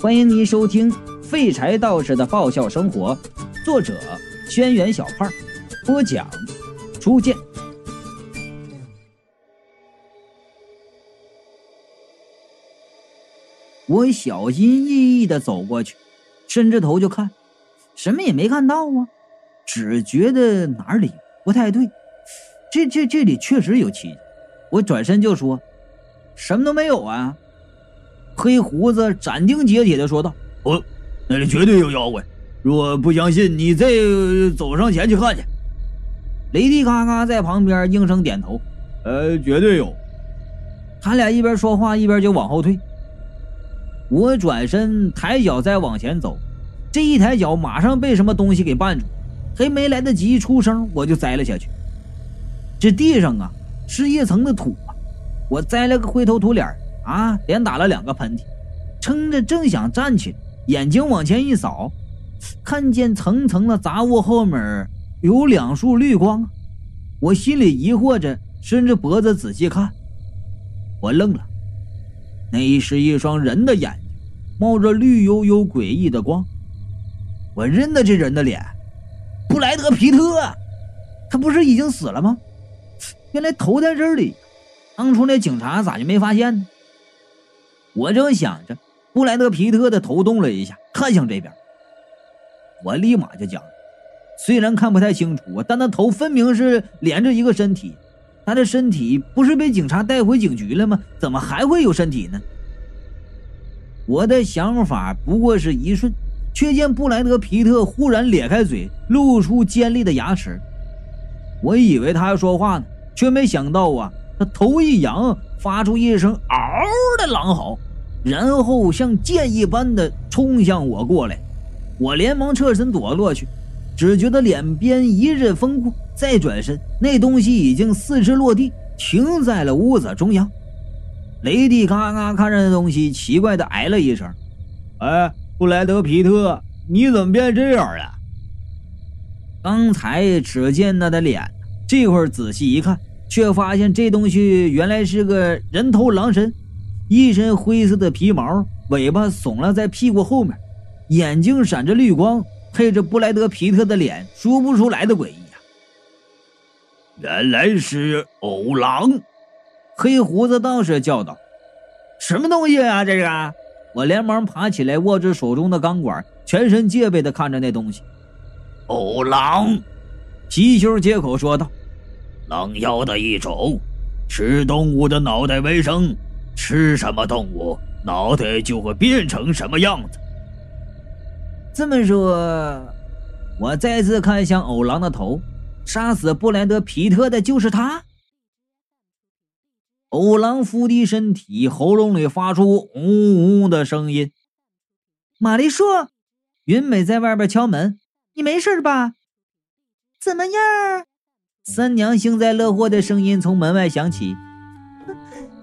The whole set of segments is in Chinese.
欢迎您收听《废柴道士的爆笑生活》，作者：轩辕小胖，播讲：初见。我小心翼翼的走过去，伸着头就看，什么也没看到啊，只觉得哪里不太对。这这这里确实有奇迹。我转身就说：“什么都没有啊。”黑胡子斩钉截铁的说道：“哦，那里绝对有妖怪！若不相信，你再走上前去看去。”雷迪嘎嘎在旁边应声点头：“呃，绝对有。”他俩一边说话一边就往后退。我转身抬脚再往前走，这一抬脚马上被什么东西给绊住，还没来得及出声，我就栽了下去。这地上啊是一层的土啊，我栽了个灰头土脸。啊！连打了两个喷嚏，撑着正想站起来，眼睛往前一扫，看见层层的杂物后面有两束绿光。我心里疑惑着，伸着脖子仔细看，我愣了，那是一双人的眼睛，冒着绿油油诡异的光。我认得这人的脸，布莱德皮特，他不是已经死了吗？原来头在这里，当初那警察咋就没发现呢？我正想着，布莱德皮特的头动了一下，看向这边。我立马就讲：“虽然看不太清楚，但那头分明是连着一个身体。他的身体不是被警察带回警局了吗？怎么还会有身体呢？”我的想法不过是一瞬，却见布莱德皮特忽然咧开嘴，露出尖利的牙齿。我以为他要说话呢，却没想到啊，他头一扬，发出一声嗷的狼嚎。然后像箭一般的冲向我过来，我连忙侧身躲过去，只觉得脸边一阵风过，再转身，那东西已经四肢落地，停在了屋子中央。雷迪嘎嘎看着那东西，奇怪的哎了一声：“哎，布莱德皮特，你怎么变这样了？”刚才只见他的脸，这会儿仔细一看，却发现这东西原来是个人头狼身。一身灰色的皮毛，尾巴耸了在屁股后面，眼睛闪着绿光，配着布莱德皮特的脸，说不出来的诡异呀！原来是欧狼！黑胡子道士叫道：“什么东西啊？这个！”我连忙爬起来，握着手中的钢管，全身戒备的看着那东西。欧狼！貔貅接口说道：“狼妖的一种，吃动物的脑袋为生。”吃什么动物，脑袋就会变成什么样子。这么说，我再次看向偶狼的头，杀死布莱德皮特的就是他。偶狼伏低身体，喉咙里发出嗡嗡的声音。玛丽说：“云美在外边敲门，你没事吧？怎么样？”三娘幸灾乐祸的声音从门外响起。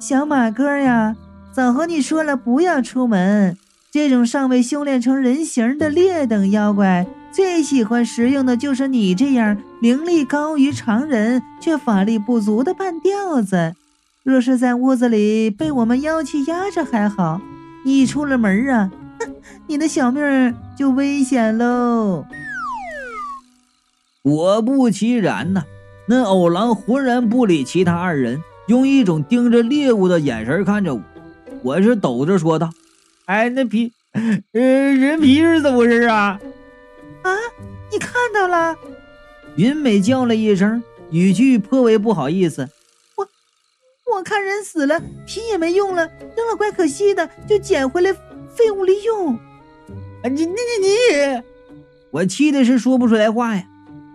小马哥呀，早和你说了不要出门。这种尚未修炼成人形的劣等妖怪，最喜欢食用的就是你这样灵力高于常人却法力不足的半吊子。若是在屋子里被我们妖气压着还好，一出了门啊，你的小命就危险喽。果不其然呐，那偶狼浑然不理其他二人。用一种盯着猎物的眼神看着我，我是抖着说道：“哎，那皮，呃，人皮是怎么回事啊？”啊，你看到了？云美叫了一声，语气颇为不好意思：“我，我看人死了，皮也没用了，扔了怪可惜的，就捡回来废物利用。”啊，你你你你！我气的是说不出来话呀。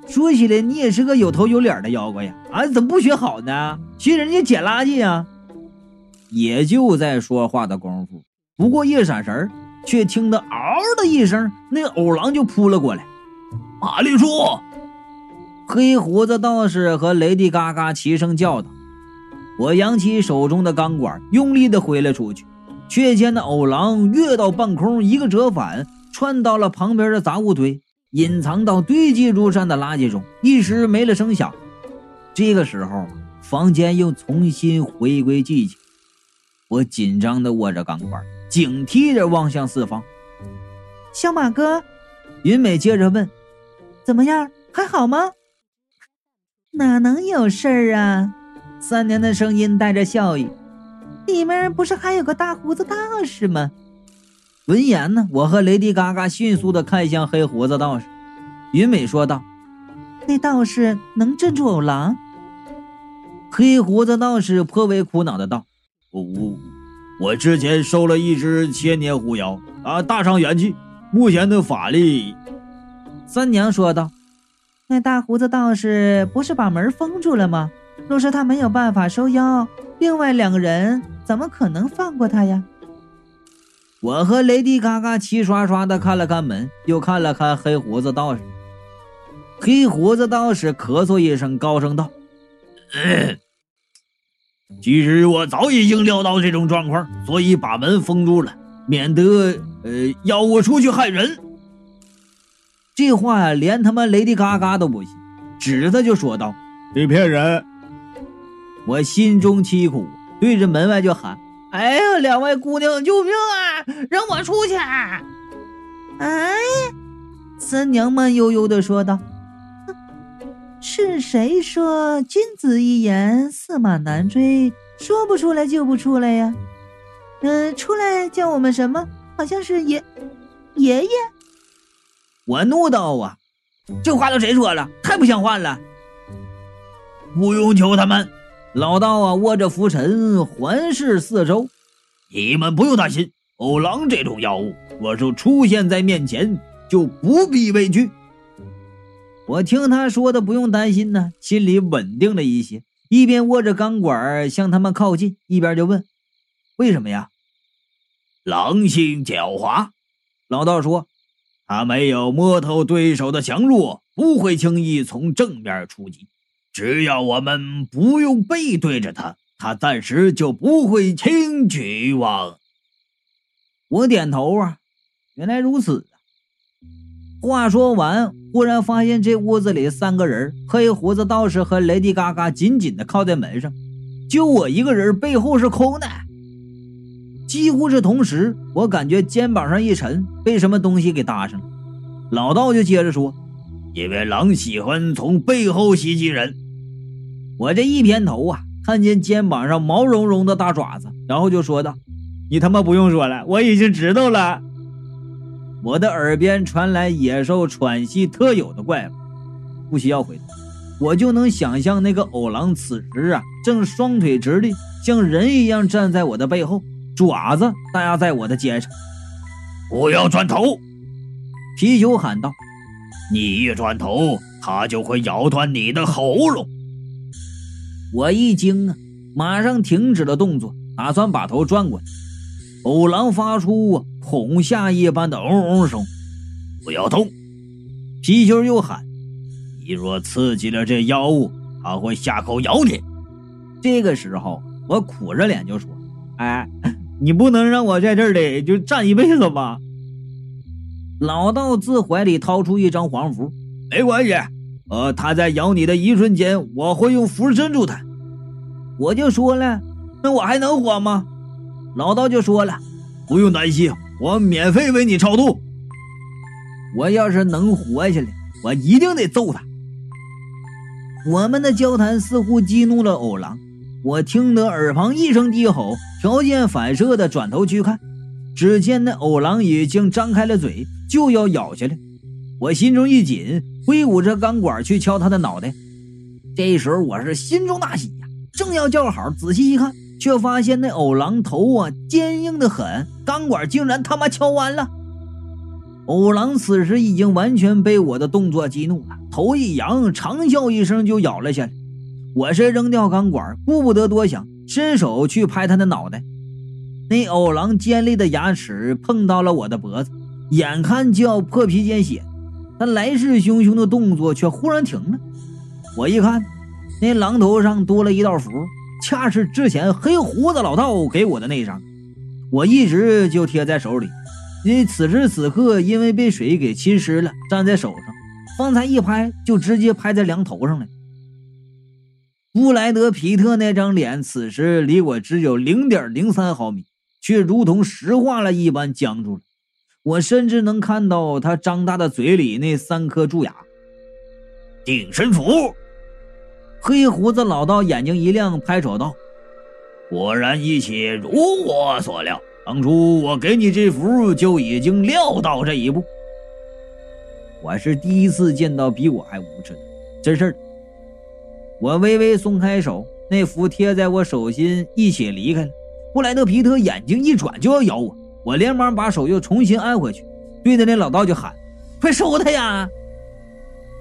说起来，你也是个有头有脸的妖怪呀！啊，怎么不学好呢？学人家捡垃圾呀！也就在说话的功夫，不过一闪神却听得嗷的一声，那偶狼就扑了过来。玛丽叔，黑胡子道士和雷迪嘎嘎齐声叫道：“我扬起手中的钢管，用力的挥了出去，却见那偶狼跃到半空，一个折返，窜到了旁边的杂物堆。”隐藏到堆积如山的垃圾中，一时没了声响。这个时候，房间又重新回归寂静。我紧张地握着钢管，警惕着望向四方。小马哥，云美接着问：“怎么样？还好吗？”哪能有事儿啊？三娘的声音带着笑意：“里面不是还有个大胡子道士吗？”闻言呢，我和雷迪嘎嘎迅速的看向黑胡子道士。云美说道：“那道士能镇住偶狼？”黑胡子道士颇为苦恼的道：“我我我之前收了一只千年狐妖啊，大伤元气。目前的法力。”三娘说道：“那大胡子道士不是把门封住了吗？若是他没有办法收妖，另外两个人怎么可能放过他呀？”我和雷迪嘎嘎齐刷刷的看了看门，又看了看黑胡子道士。黑胡子道士咳嗽一声，高声道：“嗯。”其实我早已经料到这种状况，所以把门封住了，免得呃妖物出去害人。这话呀，连他妈雷迪嘎嘎都不信，指着就说道：“你骗人！”我心中凄苦，对着门外就喊：“哎呀，两位姑娘，救命啊！让我出去！”哎，三娘慢悠悠的说道。是谁说君子一言，驷马难追？说不出来就不出来呀。嗯，出来叫我们什么？好像是爷爷爷。我怒道啊，这话都谁说了？太不像话了！不用求他们。老道啊，握着拂尘环视四周。你们不用担心，欧狼这种妖物，若是出现在面前，就不必畏惧。我听他说的不用担心呢，心里稳定了一些。一边握着钢管向他们靠近，一边就问：“为什么呀？”狼性狡猾，老道说：“他没有摸透对手的强弱，不会轻易从正面出击。只要我们不用背对着他，他暂时就不会轻举妄。”我点头啊，原来如此。话说完，忽然发现这屋子里三个人：黑胡子道士和雷迪嘎嘎紧紧的靠在门上，就我一个人背后是空的。几乎是同时，我感觉肩膀上一沉，被什么东西给搭上了。老道就接着说：“因为狼喜欢从背后袭击人。”我这一偏头啊，看见肩膀上毛茸茸的大爪子，然后就说道：“你他妈不用说了，我已经知道了。”我的耳边传来野兽喘息特有的怪物，不需要回头，我就能想象那个偶狼此时啊，正双腿直立，像人一样站在我的背后，爪子大压在我的肩上。不要转头！皮球喊道：“你一转头，它就会咬断你的喉咙。”我一惊啊，马上停止了动作，打算把头转过来。偶狼发出恐吓一般的嗡嗡声，不要动！皮球又喊：“你若刺激了这妖物，它会下口咬你。”这个时候，我苦着脸就说：“哎，你不能让我在这里就站一辈子吧？”老道自怀里掏出一张黄符：“没关系，呃，他在咬你的一瞬间，我会用符镇住他。”我就说了：“那我还能活吗？”老道就说了：“不用担心，我免费为你超度。我要是能活下来，我一定得揍他。”我们的交谈似乎激怒了欧狼，我听得耳旁一声低吼，条件反射的转头去看，只见那欧狼已经张开了嘴，就要咬下来。我心中一紧，挥舞着钢管去敲他的脑袋。这时候我是心中大喜呀，正要叫好，仔细一看。却发现那偶狼头啊坚硬的很，钢管竟然他妈敲弯了。偶狼此时已经完全被我的动作激怒了，头一扬，长啸一声就咬了下来。我是扔掉钢管，顾不得多想，伸手去拍他的脑袋。那偶狼尖利的牙齿碰到了我的脖子，眼看就要破皮见血，他来势汹汹的动作却忽然停了。我一看，那狼头上多了一道符。恰是之前黑胡子老道给我的那张，我一直就贴在手里。你此时此刻因为被水给侵蚀了，粘在手上。方才一拍就直接拍在梁头上了。布莱德皮特那张脸此时离我只有零点零三毫米，却如同石化了一般僵住了。我甚至能看到他张大的嘴里那三颗蛀牙。定身符，黑胡子老道眼睛一亮，拍手道：“果然一切如我所料，当初我给你这符就已经料到这一步。”我是第一次见到比我还无耻的，真事儿。我微微松开手，那符贴在我手心，一起离开了。布莱德皮特眼睛一转就要咬我。我连忙把手又重新按回去，对着那老道就喊：“快收他呀！”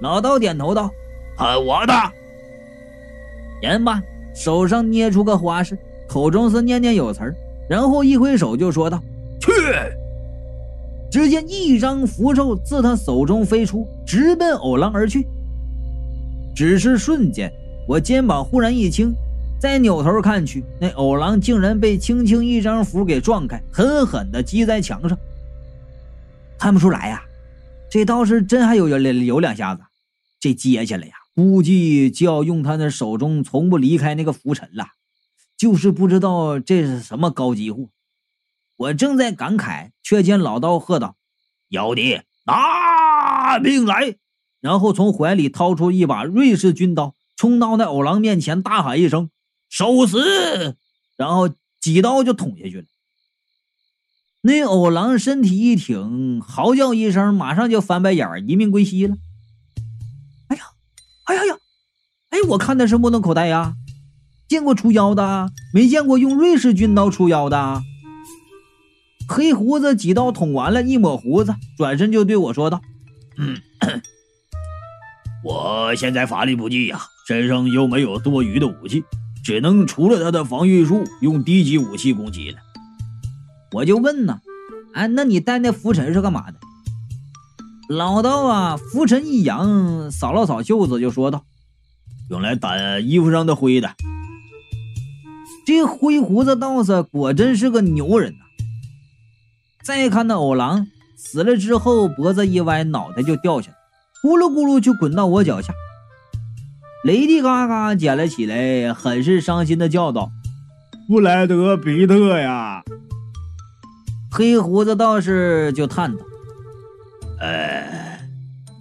老道点头道：“喊我的。”言罢，手上捏出个花式，口中是念念有词儿，然后一挥手就说道：“去！”只见一张符咒自他手中飞出，直奔偶狼而去。只是瞬间，我肩膀忽然一轻。再扭头看去，那偶狼竟然被轻轻一张符给撞开，狠狠地击在墙上。看不出来呀，这道士真还有有有两下子。这接下来呀，估计就要用他那手中从不离开那个符尘了。就是不知道这是什么高级货。我正在感慨，却见老道喝道：“妖帝，拿命来！”然后从怀里掏出一把瑞士军刀，冲到那偶狼面前，大喊一声。受死！然后几刀就捅下去了。那偶狼身体一挺，嚎叫一声，马上就翻白眼儿，一命归西了。哎呀，哎呀呀！哎，我看的是目瞪口呆呀！见过除妖的，没见过用瑞士军刀除妖的。黑胡子几刀捅完了，一抹胡子，转身就对我说道：“嗯，我现在法力不济呀，身上又没有多余的武器。”只能除了他的防御术，用低级武器攻击了。我就问呢，哎，那你带那浮尘是干嘛的？老道啊，浮尘一扬，扫了扫袖子，就说道：“用来掸衣服上的灰的。”这灰胡子道士果真是个牛人呐！再看那偶狼死了之后，脖子一歪，脑袋就掉下来，咕噜咕噜就滚到我脚下。雷迪嘎嘎捡了起来，很是伤心的叫道：“布莱德比特呀！”黑胡子道士就叹道：“哎，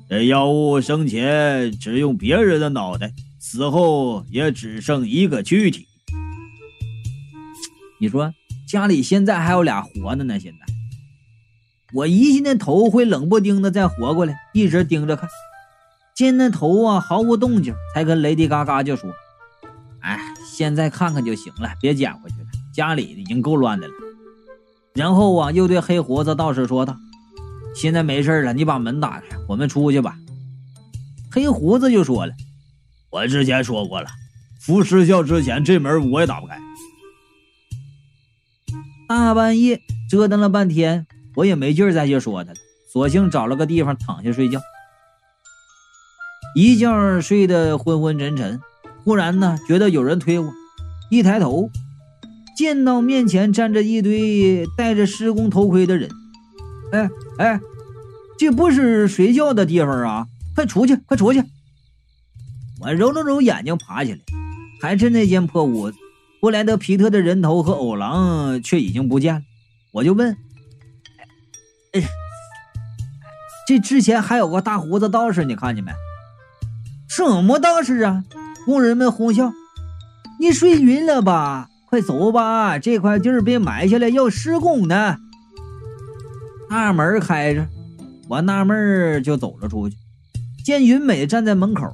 这妖物生前只用别人的脑袋，死后也只剩一个躯体。你说家里现在还有俩活的呢？现在我疑心那头会冷不丁的再活过来，一直盯着看。”见那头啊毫无动静，才跟雷迪嘎嘎就说：“哎，现在看看就行了，别捡回去了，家里已经够乱的了。”然后啊，又对黑胡子道士说道：“现在没事了，你把门打开，我们出去吧。”黑胡子就说了：“我之前说过了，符失效之前，这门我也打不开。”大半夜折腾了半天，我也没劲再去说他了，索性找了个地方躺下睡觉。一觉睡得昏昏沉沉，忽然呢，觉得有人推我，一抬头，见到面前站着一堆戴着施工头盔的人。哎哎，这不是睡觉的地方啊！快出去，快出去！我揉了揉眼睛，爬起来，还是那间破屋子。布莱德皮特的人头和偶狼却已经不见了。我就问：“哎，这之前还有个大胡子道士，你看见没？”什么道士啊！工人们哄笑：“你睡晕了吧？快走吧，这块地儿被埋下来要施工呢。”大门开着，我纳闷就走了出去，见云美站在门口。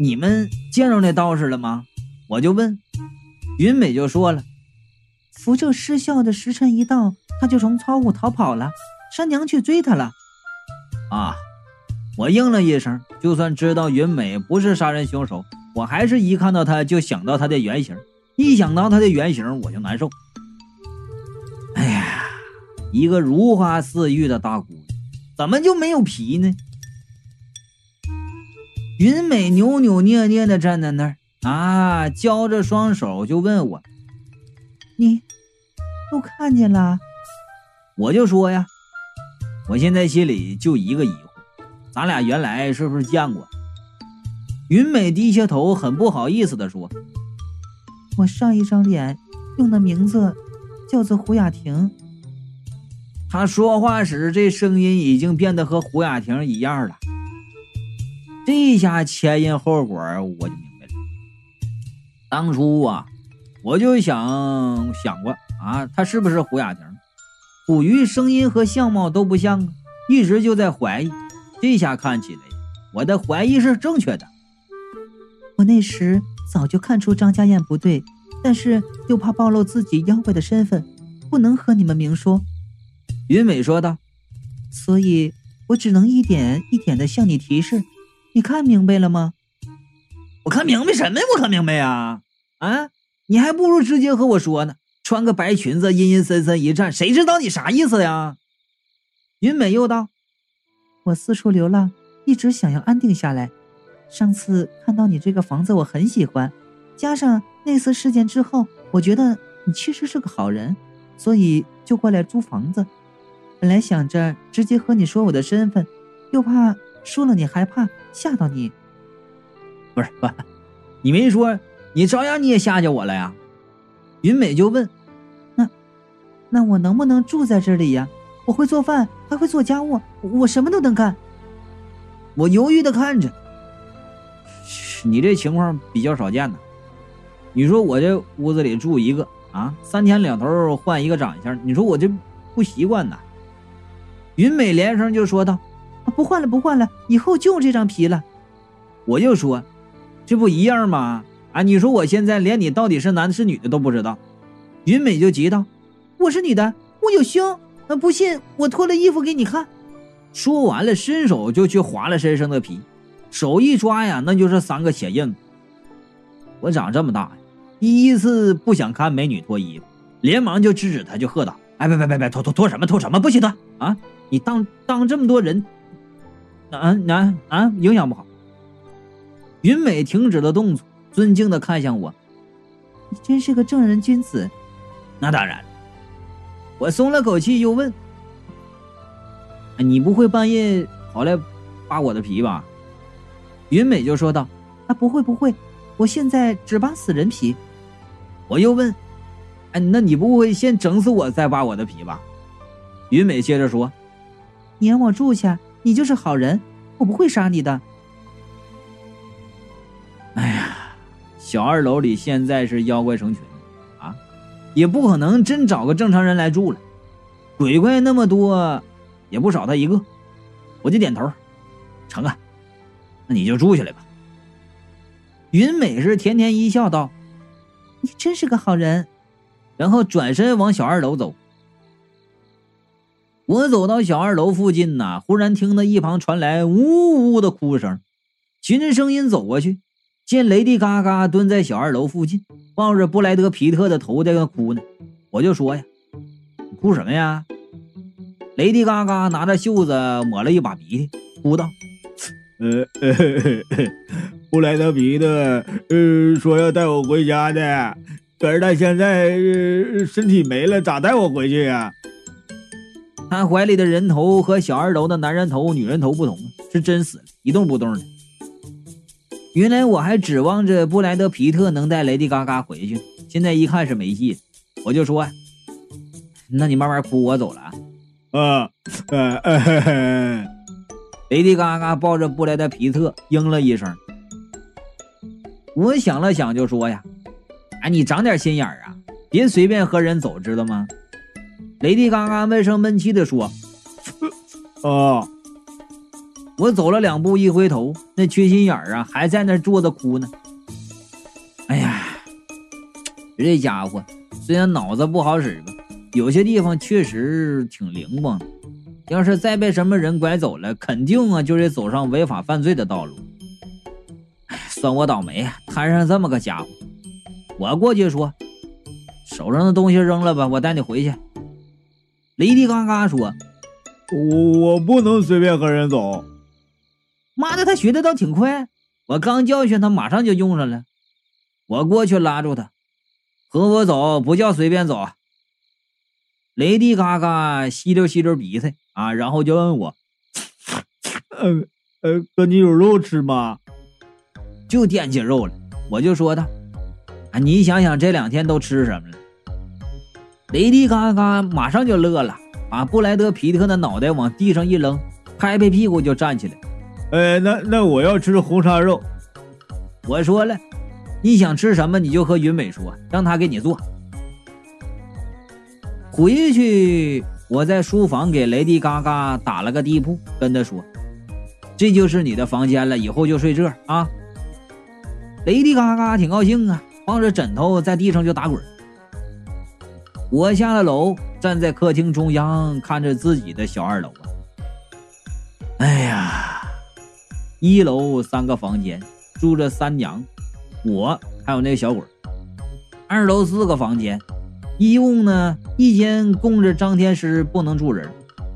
你们见着那道士了吗？我就问，云美就说了：“符咒失效的时辰一到，他就从仓库逃跑了，山娘去追他了。”啊。我应了一声，就算知道云美不是杀人凶手，我还是一看到她就想到她的原型，一想到她的原型我就难受。哎呀，一个如花似玉的大姑娘，怎么就没有皮呢？云美扭扭捏捏的站在那儿啊，交着双手就问我：“你都看见了？”我就说呀，我现在心里就一个疑惑。咱俩原来是不是见过？云美低下头，很不好意思地说：“我上一张脸用的名字叫做胡雅婷。他说话时，这声音已经变得和胡雅婷一样了。这下前因后果我就明白了。当初啊，我就想想过啊，他是不是胡雅婷？苦于声音和相貌都不像，一直就在怀疑。这下看起来，我的怀疑是正确的。我那时早就看出张家燕不对，但是又怕暴露自己妖怪的身份，不能和你们明说。云美说道：“所以我只能一点一点的向你提示。你看明白了吗？我看明白什么呀？我看明白呀！啊，你还不如直接和我说呢。穿个白裙子，阴阴森森一站，谁知道你啥意思呀？”云美又道：“我四处流浪，一直想要安定下来。上次看到你这个房子，我很喜欢。加上那次事件之后，我觉得你其实是个好人，所以就过来租房子。”本来想着直接和你说我的身份，又怕说了你害怕吓到你。不是不，你没说，你照样你也吓着我了呀？云美就问：“那那我能不能住在这里呀？我会做饭，还会做家务，我什么都能干。”我犹豫的看着，你这情况比较少见呢。你说我这屋子里住一个啊，三天两头换一个长相，你说我这不习惯呐。云美连声就说道：“不换了，不换了，以后就这张皮了。”我就说：“这不一样吗？啊，你说我现在连你到底是男的是女的都不知道。”云美就急道：“我是女的，我有胸，那不信我脱了衣服给你看。”说完了，伸手就去划了身上的皮，手一抓呀，那就是三个血印。我长这么大，第一次不想看美女脱衣服，连忙就制止她，就喝道：“哎，别别别别，脱脱脱什么脱什么，不许脱啊！”你当当这么多人，啊啊啊！影响不好。云美停止了动作，尊敬的看向我：“你真是个正人君子。”那当然。我松了口气，又问：“你不会半夜跑来扒我的皮吧？”云美就说道：“啊，不会不会，我现在只扒死人皮。”我又问：“哎，那你不会先整死我再扒我的皮吧？”云美接着说。你让我住下，你就是好人，我不会杀你的。哎呀，小二楼里现在是妖怪成群，也不可能真找个正常人来住了，鬼怪那么多，也不少他一个。我就点头，成啊，那你就住下来吧。云美是甜甜一笑道：“你真是个好人。”然后转身往小二楼走。我走到小二楼附近呢，忽然听到一旁传来呜呜的哭声，循着声音走过去，见雷迪嘎嘎蹲在小二楼附近，抱着布莱德皮特的头在那哭呢。我就说呀：“哭什么呀？”雷迪嘎嘎拿着袖子抹了一把鼻涕，哭道：“呃，布莱德皮特，呃，说要带我回家的，可是他现在身体没了，咋带我回去呀？”他怀里的人头和小二楼的男人头、女人头不同，是真死了，一动不动的。原来我还指望着布莱德皮特能带雷迪嘎嘎回去，现在一看是没戏。我就说：“那你慢慢哭，我走了。”啊，呃，雷迪嘎嘎抱着布莱德皮特应了一声。我想了想，就说：“呀，哎，你长点心眼儿啊，别随便和人走，知道吗？”雷迪嘎嘎闷声闷气地说：“啊！”我走了两步，一回头，那缺心眼儿啊，还在那坐着哭呢。哎呀，这家伙虽然脑子不好使吧，有些地方确实挺灵光。要是再被什么人拐走了，肯定啊就得走上违法犯罪的道路。哎，算我倒霉啊，摊上这么个家伙。我过去说：“手上的东西扔了吧，我带你回去。”雷迪嘎嘎说：“我我不能随便和人走。”妈的，他学的倒挺快。我刚教训他，马上就用上了。我过去拉住他：“和我走不叫随便走。”雷迪嘎嘎吸溜吸溜鼻涕啊，然后就问我：“呃呃，哥，你有肉吃吗？”就惦记肉了。我就说他：“啊，你想想这两天都吃什么了？雷迪嘎嘎马上就乐了，把布莱德皮特的脑袋往地上一扔，拍拍屁股就站起来。呃，那那我要吃红烧肉。我说了，你想吃什么你就和云美说，让他给你做。回去，我在书房给雷迪嘎嘎打了个地铺，跟他说：“这就是你的房间了，以后就睡这啊。”雷迪嘎嘎挺高兴啊，抱着枕头在地上就打滚。我下了楼，站在客厅中央，看着自己的小二楼啊。哎呀，一楼三个房间住着三娘，我还有那个小鬼。二楼四个房间。一共呢，一间供着张天师不能住人，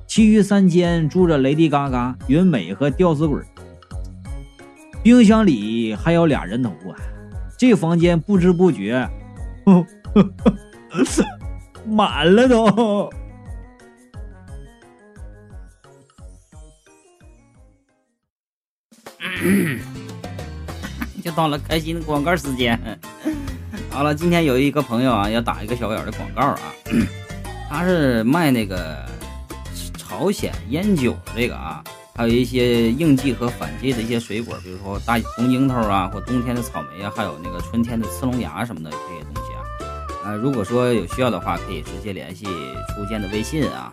其余三间住着雷迪嘎嘎、云美和吊死鬼。冰箱里还有俩人头啊！这房间不知不觉，满了都。就到了开心的广告时间。好了，今天有一个朋友啊，要打一个小眼的广告啊，他是卖那个朝鲜烟酒的这个啊，还有一些应季和反季的一些水果，比如说大红樱桃啊，或冬天的草莓啊，还有那个春天的刺龙牙什么的这些东西啊。呃，如果说有需要的话，可以直接联系初见的微信啊，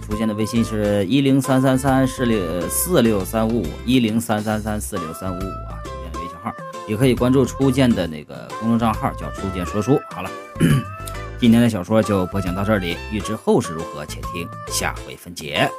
初见的微信是一零三三三四六四六三五五一零三三三四六三五五啊。初见微信号也可以关注初见的那个公众账号，叫初见说书。好了，今天的小说就播讲到这里，欲知后事如何，且听下回分解。